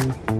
Thank you.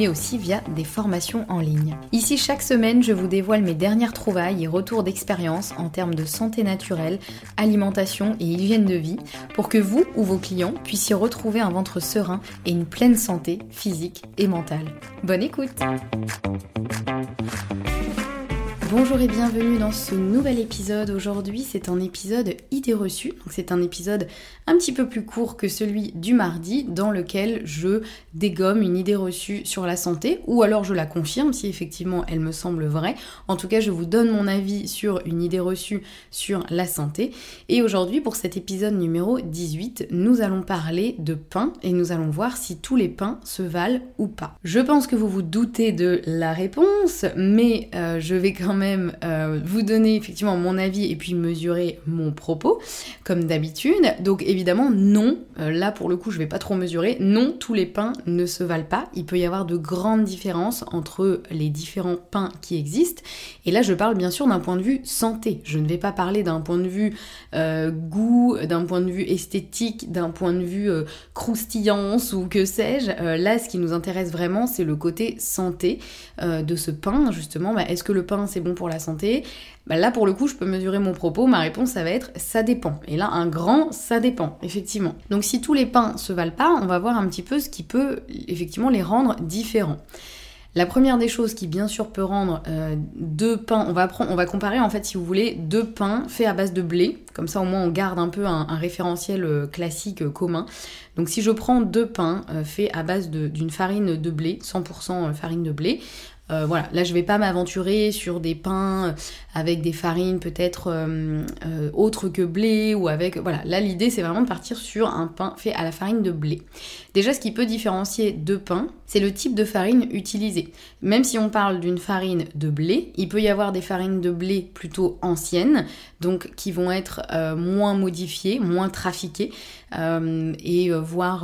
aussi via des formations en ligne. Ici, chaque semaine, je vous dévoile mes dernières trouvailles et retours d'expérience en termes de santé naturelle, alimentation et hygiène de vie, pour que vous ou vos clients puissiez retrouver un ventre serein et une pleine santé physique et mentale. Bonne écoute Bonjour et bienvenue dans ce nouvel épisode. Aujourd'hui, c'est un épisode idée reçue. Donc c'est un épisode un petit peu plus court que celui du mardi dans lequel je dégomme une idée reçue sur la santé ou alors je la confirme si effectivement elle me semble vraie. En tout cas, je vous donne mon avis sur une idée reçue sur la santé. Et aujourd'hui, pour cet épisode numéro 18, nous allons parler de pain et nous allons voir si tous les pains se valent ou pas. Je pense que vous vous doutez de la réponse, mais euh, je vais quand même même euh, vous donner effectivement mon avis et puis mesurer mon propos, comme d'habitude. Donc évidemment, non, euh, là pour le coup je vais pas trop mesurer, non, tous les pains ne se valent pas. Il peut y avoir de grandes différences entre les différents pains qui existent. Et là je parle bien sûr d'un point de vue santé. Je ne vais pas parler d'un point de vue euh, goût, d'un point de vue esthétique, d'un point de vue croustillance ou que sais-je. là ce qui nous intéresse vraiment c'est le côté santé de ce pain justement. Bah, est-ce que le pain c'est bon pour la santé bah Là, pour le coup, je peux mesurer mon propos. Ma réponse, ça va être ça dépend. Et là, un grand ça dépend, effectivement. Donc, si tous les pains se valent pas, on va voir un petit peu ce qui peut effectivement les rendre différents. La première des choses qui bien sûr peut rendre euh, deux pains, on va, comparer en fait si vous voulez deux pains faits à base de blé, comme ça au moins on garde un peu un, référentiel euh, classique euh, commun. Donc si je prends deux pains faits à base d'une farine de blé, 100% farine de blé, euh, voilà, là je vais pas m'aventurer sur des pains euh, avec des farines peut-être euh, autres que blé ou avec voilà, là l'idée c'est vraiment de partir sur un pain fait à la farine de blé. Déjà ce qui peut différencier deux pains, c'est le type de farine utilisée. Même si on parle d'une farine de blé, il peut y avoir des farines de blé plutôt anciennes, donc qui vont être moins modifiées, moins trafiquées et voire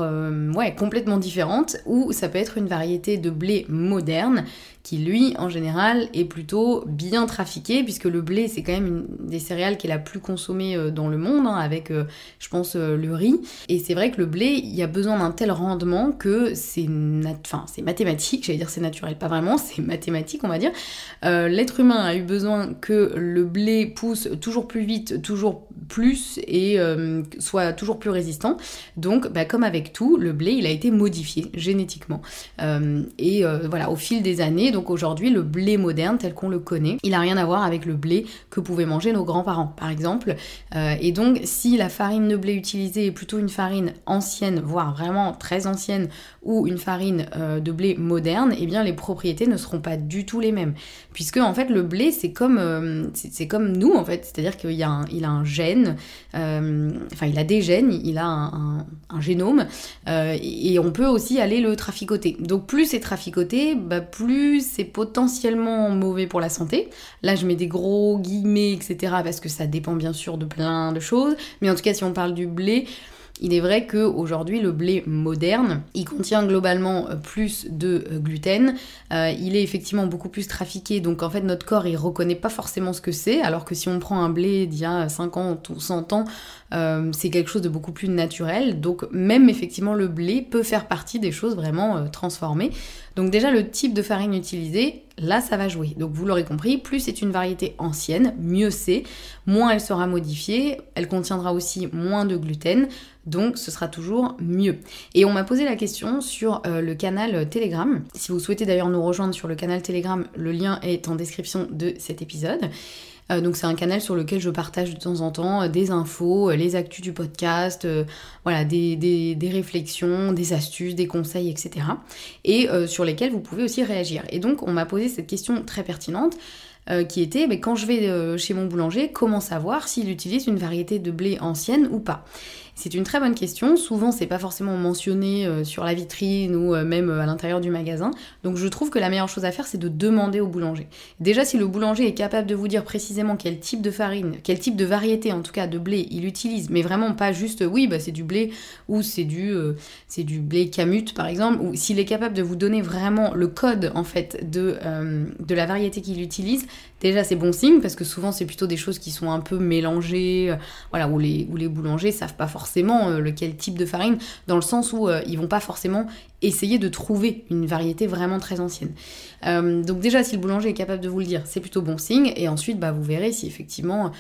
ouais, complètement différentes, ou ça peut être une variété de blé moderne qui lui en général est plutôt bien trafiqué puisque le blé c'est quand même une des céréales qui est la plus consommée euh, dans le monde hein, avec euh, je pense euh, le riz et c'est vrai que le blé il y a besoin d'un tel rendement que c'est c'est mathématique j'allais dire c'est naturel pas vraiment c'est mathématique on va dire. L'être humain a eu besoin que le blé pousse toujours plus vite toujours plus et soit toujours plus résistant. Donc bah, comme avec tout le blé il a été modifié génétiquement. Et voilà au fil des années donc aujourd'hui, le blé moderne tel qu'on le connaît, il n'a rien à voir avec le blé que pouvaient manger nos grands-parents, par exemple. Euh, et donc, si la farine de blé utilisée est plutôt une farine ancienne, voire vraiment très ancienne, ou une farine euh, de blé moderne, eh bien les propriétés ne seront pas du tout les mêmes. Puisque en fait, le blé, c'est comme, euh, comme nous, en fait. C'est-à-dire qu'il a, a un gène, enfin, il a des gènes, il a un, génome, et on peut aussi aller le traficoter. Donc, plus c'est traficoté, bah, plus c'est potentiellement mauvais pour la santé. Là, je mets des gros guillemets, etc., parce que ça dépend bien sûr de plein de choses. Mais en tout cas, si on parle du blé, Il est vrai qu'aujourd'hui, le blé moderne, il contient globalement plus de gluten. il est effectivement beaucoup plus trafiqué, donc en fait, notre corps, il reconnaît pas forcément ce que c'est, alors que si on prend un blé d'il y a 50 ou 100 ans, c'est quelque chose de beaucoup plus naturel. Donc même effectivement, le blé peut faire partie des choses vraiment transformées. Donc déjà, le type de farine utilisée, là, ça va jouer. Donc vous l'aurez compris, plus c'est une variété ancienne, mieux c'est, moins elle sera modifiée, elle contiendra aussi moins de gluten, donc ce sera toujours mieux. Et on m'a posé la question sur euh, le canal Telegram. Si vous souhaitez d'ailleurs nous rejoindre sur le canal Telegram, le lien est en description de cet épisode. Euh, donc c'est un canal sur lequel je partage de temps en temps euh, des infos, euh, les actus du podcast, voilà, des, des, réflexions, des astuces, des conseils, etc. Et sur lesquels vous pouvez aussi réagir. Et donc on m'a posé cette question très pertinente. qui était mais quand je vais chez mon boulanger, comment savoir s'il utilise une variété de blé ancienne ou pas? C'est une très bonne question. Souvent, c'est pas forcément mentionné euh, sur la vitrine ou euh, même euh, à l'intérieur du magasin. Donc, je trouve que la meilleure chose à faire, c'est de demander au boulanger. Déjà, si le boulanger est capable de vous dire précisément quel type de farine, quel type de variété, en tout cas de blé, il utilise, mais vraiment pas juste, oui, bah, c'est du blé ou c'est du, blé camute, par exemple, ou s'il est capable de vous donner vraiment le code, en fait, de, de la variété qu'il utilise, déjà, c'est bon signe parce que souvent, c'est plutôt des choses qui sont un peu mélangées, voilà, où les, où les boulangers savent pas forcément forcément euh, lequel type de farine, dans le sens où euh, ils vont pas forcément essayer de trouver une variété vraiment très ancienne. Euh, donc déjà, si le boulanger est capable de vous le dire, c'est plutôt bon signe. Et ensuite, bah, vous verrez si effectivement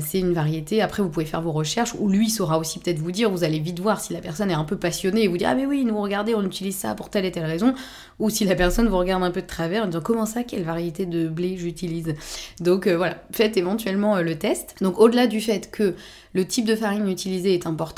c'est une variété. Après, vous pouvez faire vos recherches, ou lui saura aussi peut-être vous dire, vous allez vite voir si la personne est un peu passionnée et vous dire, ah mais oui, nous regardez, on utilise ça pour telle et telle raison. Ou si la personne vous regarde un peu de travers en disant, comment ça, quelle variété de blé j'utilise? Donc voilà, faites éventuellement le test. Donc au-delà du fait que le type de farine utilisée est important.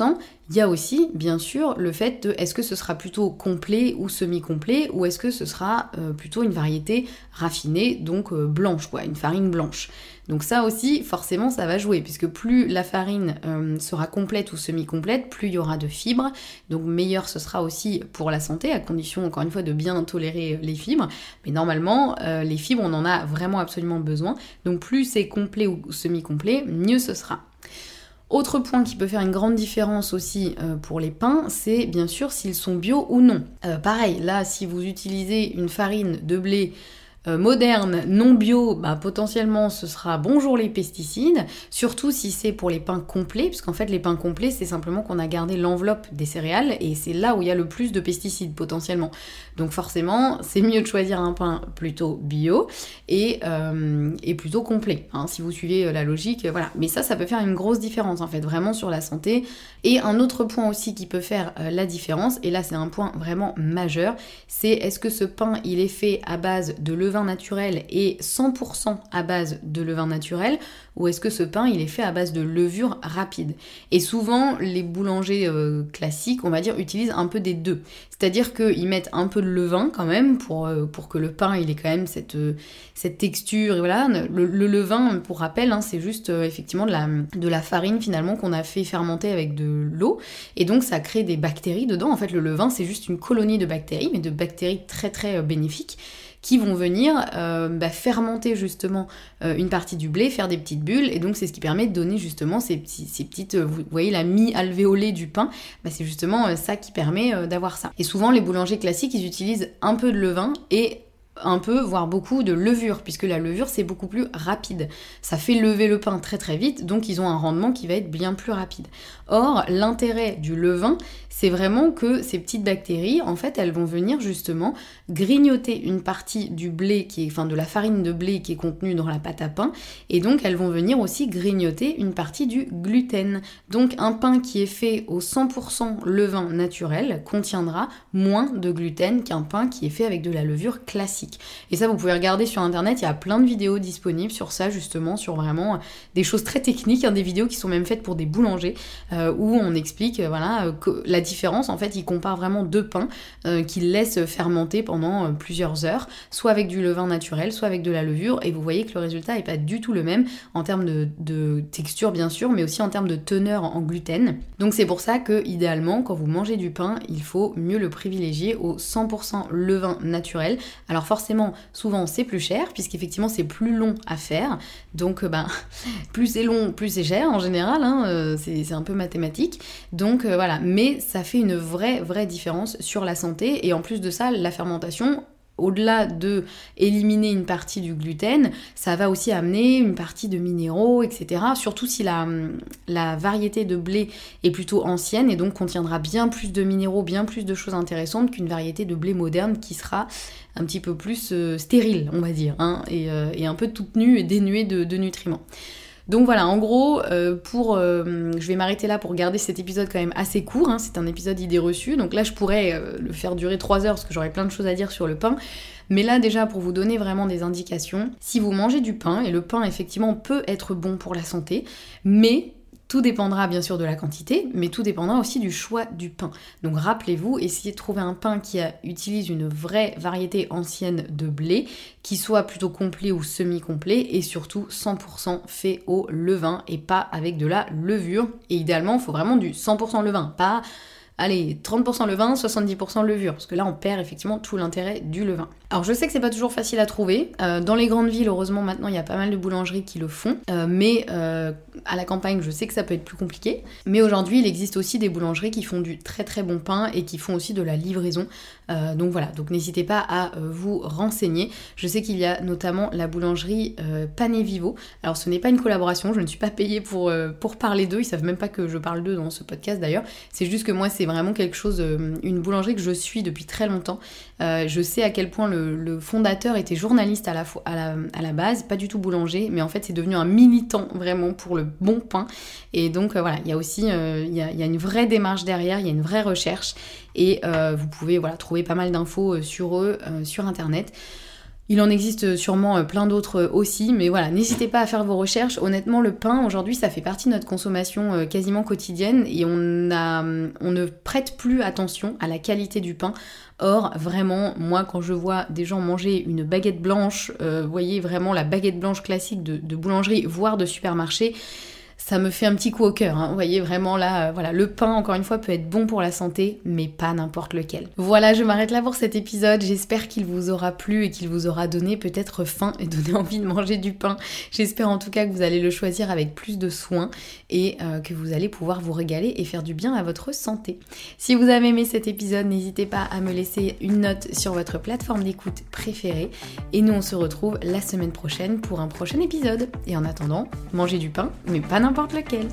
Il y a aussi, bien sûr, le fait de est-ce que ce sera plutôt complet ou semi-complet ou est-ce que ce sera euh, plutôt une variété raffinée, donc euh, blanche, quoi, une farine blanche. Donc ça aussi, forcément, ça va jouer, puisque plus la farine euh, sera complète ou semi-complète, plus il y aura de fibres, donc meilleur ce sera aussi pour la santé, à condition, encore une fois, de bien tolérer les fibres. Mais normalement, les fibres, on en a vraiment absolument besoin. Donc plus c'est complet ou semi-complet, mieux ce sera. Autre point qui peut faire une grande différence aussi euh, pour les pains, c'est bien sûr s'ils sont bio ou non. Euh, pareil, là, si vous utilisez une farine de blé euh, moderne, non bio, bah, potentiellement ce sera bonjour les pesticides, surtout si c'est pour les pains complets, puisqu'en fait les pains complets c'est simplement qu'on a gardé l'enveloppe des céréales et c'est là où il y a le plus de pesticides potentiellement. Donc forcément c'est mieux de choisir un pain plutôt bio et, euh, plutôt complet, hein, si vous suivez euh, la logique, voilà. Mais ça ça peut faire une grosse différence en fait vraiment sur la santé. Et un autre point aussi qui peut faire la différence, et là c'est un point vraiment majeur, c'est est-ce que ce pain il est fait à base de naturel et 100% à base de levain naturel ou est-ce que ce pain il est fait à base de levure rapide? Et souvent les boulangers euh, classiques, on va dire, utilisent un peu des deux. C'est-à-dire qu'ils mettent un peu de levain quand même pour, euh, que le pain il ait quand même cette, euh, cette texture. Et voilà, le, levain, pour rappel, hein, c'est juste effectivement de la, de la farine finalement qu'on a fait fermenter avec de l'eau. Et donc ça crée des bactéries dedans. En fait, le levain c'est juste une colonie de bactéries, mais de bactéries très très bénéfiques qui vont venir euh, bah, fermenter justement euh, une partie du blé, faire des petites bulles, et donc c'est ce qui permet de donner justement ces, petites, euh, vous voyez la mi-alvéolée du pain, bah, c'est justement ça qui permet d'avoir ça. Et souvent les boulangers classiques, ils utilisent un peu de levain et un peu, voire beaucoup de levure, puisque la levure c'est beaucoup plus rapide. Ça fait lever le pain très très vite, donc ils ont un rendement qui va être bien plus rapide. Or, l'intérêt du levain, c'est vraiment que ces petites bactéries, en fait, elles vont venir justement grignoter une partie du blé, qui est, enfin de la farine de blé qui est contenue dans la pâte à pain, et donc elles vont venir aussi grignoter une partie du gluten. Donc un pain qui est fait au 100% levain naturel contiendra moins de gluten qu'un pain qui est fait avec de la levure classique. Et ça, vous pouvez regarder sur internet, il y a plein de vidéos disponibles sur ça, justement, sur vraiment des choses très techniques, hein, des vidéos qui sont même faites pour des boulangers, euh, où on explique euh, voilà, la différence, en fait, il compare vraiment deux pains qu'il laisse fermenter pendant plusieurs heures, soit avec du levain naturel, soit avec de la levure, et vous voyez que le résultat n'est pas du tout le même en termes de, de texture bien sûr, mais aussi en termes de teneur en gluten. Donc c'est pour ça que idéalement, quand vous mangez du pain, il faut mieux le privilégier au 100% levain naturel. Alors forcément, souvent c'est plus cher, puisqu'effectivement c'est plus long à faire. Donc ben, plus c'est long, plus c'est cher en général, hein, euh, c'est un peu mathématique. Donc euh, voilà, mais ça fait une vraie, vraie différence sur la santé. Et en plus de ça, la fermentation, au-delà de éliminer une partie du gluten, ça va aussi amener une partie de minéraux, etc. Surtout si la, variété de blé est plutôt ancienne et donc contiendra bien plus de minéraux, bien plus de choses intéressantes qu'une variété de blé moderne qui sera un petit peu plus euh, stérile, on va dire, hein, euh, et, un peu toute nue et dénuée de nutriments. Donc voilà, en gros, euh, pour, euh, je vais m'arrêter là pour garder cet épisode quand même assez court. Hein. c'est un épisode idée reçue. Donc là, je pourrais euh, le faire durer 3 heures parce que j'aurais plein de choses à dire sur le pain. Mais là, déjà, pour vous donner vraiment des indications, si vous mangez du pain, et le pain effectivement peut être bon pour la santé, mais tout dépendra bien sûr de la quantité, mais tout dépendra aussi du choix du pain. Donc rappelez-vous, essayez de trouver un pain qui utilise une vraie variété ancienne de blé, qui soit plutôt complet ou semi-complet, et surtout 100% fait au levain et pas avec de la levure. Et idéalement, il faut vraiment du 100% levain, pas allez, 30% levain, 70% levure, parce que là on perd effectivement tout l'intérêt du levain. Alors je sais que c'est pas toujours facile à trouver. Euh, dans les grandes villes, heureusement maintenant il y a pas mal de boulangeries qui le font, euh, mais euh, à la campagne je sais que ça peut être plus compliqué. Mais aujourd'hui il existe aussi des boulangeries qui font du très très bon pain et qui font aussi de la livraison. donc voilà, donc n'hésitez pas à vous renseigner. Je sais qu'il y a notamment la boulangerie Pané Vivo. Alors ce n'est pas une collaboration, je ne suis pas payée pour, pour parler d'eux, ils savent même pas que je parle d'eux dans ce podcast d'ailleurs. C'est juste que moi c'est vraiment quelque chose, euh, une boulangerie que je suis depuis très longtemps. Euh, je sais à quel point le, fondateur était journaliste à la, à, la, base, pas du tout boulanger, mais en fait c'est devenu un militant vraiment pour le bon pain. Et donc euh, voilà, il y a aussi y a, une vraie démarche derrière, il y a une vraie recherche et vous pouvez voilà, trouver pas mal d'infos sur eux sur internet. Il en existe sûrement euh, plein d'autres euh, aussi, mais voilà, n'hésitez pas à faire vos recherches. Honnêtement, le pain, aujourd'hui, ça fait partie de notre consommation euh, quasiment quotidienne et on, a, on ne prête plus attention à la qualité du pain. Or, vraiment, moi, quand je vois des gens manger une baguette blanche, vous voyez vraiment la baguette blanche classique de boulangerie, voire de supermarché, ça me fait un petit coup au cœur. Hein. Vous voyez vraiment là, euh, voilà, le pain encore une fois peut être bon pour la santé, mais pas n'importe lequel. Voilà, je m'arrête là pour cet épisode. J'espère qu'il vous aura plu et qu'il vous aura donné peut-être faim et donné envie de manger du pain. J'espère en tout cas que vous allez le choisir avec plus de soin et euh, que vous allez pouvoir vous régaler et faire du bien à votre santé. Si vous avez aimé cet épisode, n'hésitez pas à me laisser une note sur votre plateforme d'écoute préférée. Et nous, on se retrouve la semaine prochaine pour un prochain épisode. Et en attendant, mangez du pain, mais pas n'importe n'importe lequel.